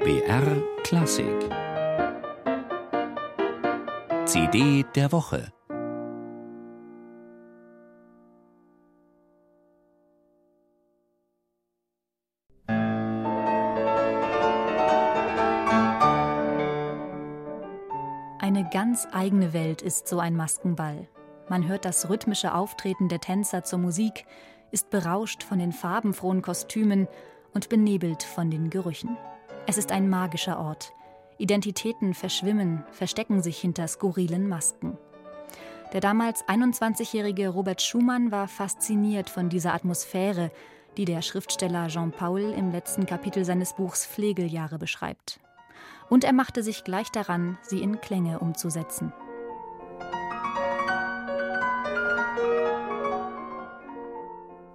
BR Klassik CD der Woche Eine ganz eigene Welt ist so ein Maskenball. Man hört das rhythmische Auftreten der Tänzer zur Musik, ist berauscht von den farbenfrohen Kostümen und benebelt von den Gerüchen. Es ist ein magischer Ort. Identitäten verschwimmen, verstecken sich hinter skurrilen Masken. Der damals 21-jährige Robert Schumann war fasziniert von dieser Atmosphäre, die der Schriftsteller Jean Paul im letzten Kapitel seines Buchs Flegeljahre beschreibt und er machte sich gleich daran, sie in Klänge umzusetzen.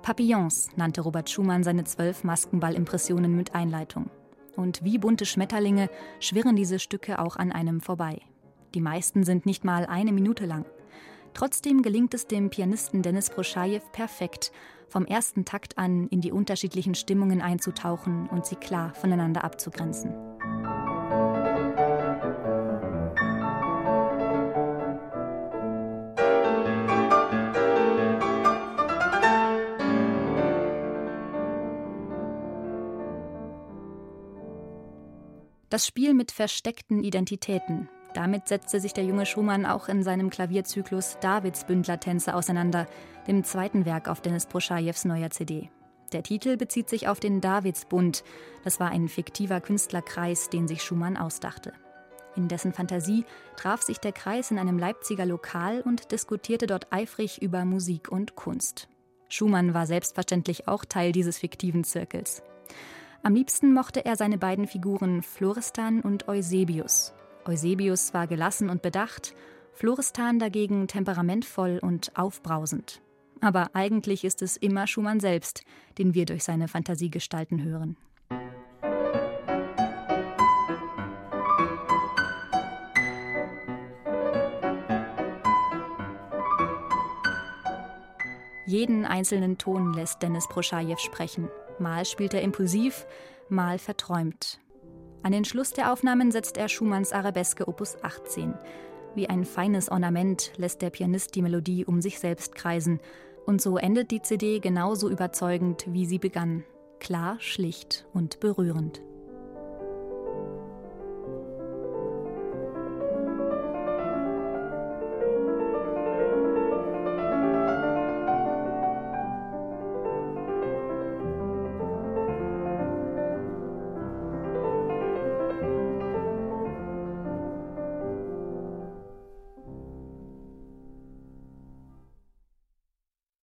Papillons nannte Robert Schumann seine zwölf Maskenball-Impressionen mit Einleitung. Und wie bunte Schmetterlinge schwirren diese Stücke auch an einem vorbei. Die meisten sind nicht mal eine Minute lang. Trotzdem gelingt es dem Pianisten Denis Proschajew perfekt, vom ersten Takt an in die unterschiedlichen Stimmungen einzutauchen und sie klar voneinander abzugrenzen. Das Spiel mit versteckten Identitäten. Damit setzte sich der junge Schumann auch in seinem Klavierzyklus Davids Bündlertänze auseinander, dem zweiten Werk auf Denis Proschajews neuer CD. Der Titel bezieht sich auf den Davidsbund. Das war ein fiktiver Künstlerkreis, den sich Schumann ausdachte. In dessen Fantasie traf sich der Kreis in einem Leipziger Lokal und diskutierte dort eifrig über Musik und Kunst. Schumann war selbstverständlich auch Teil dieses fiktiven Zirkels. Am liebsten mochte er seine beiden Figuren Florestan und Eusebius. Eusebius war gelassen und bedacht, Florestan dagegen temperamentvoll und aufbrausend. Aber eigentlich ist es immer Schumann selbst, den wir durch seine Fantasiegestalten hören. Jeden einzelnen Ton lässt Dennis Proschajew sprechen. Mal spielt er impulsiv, mal verträumt. An den Schluss der Aufnahmen setzt er Schumanns Arabeske Opus 18. Wie ein feines Ornament lässt der Pianist die Melodie um sich selbst kreisen. Und so endet die CD genauso überzeugend, wie sie begann. Klar, schlicht und berührend.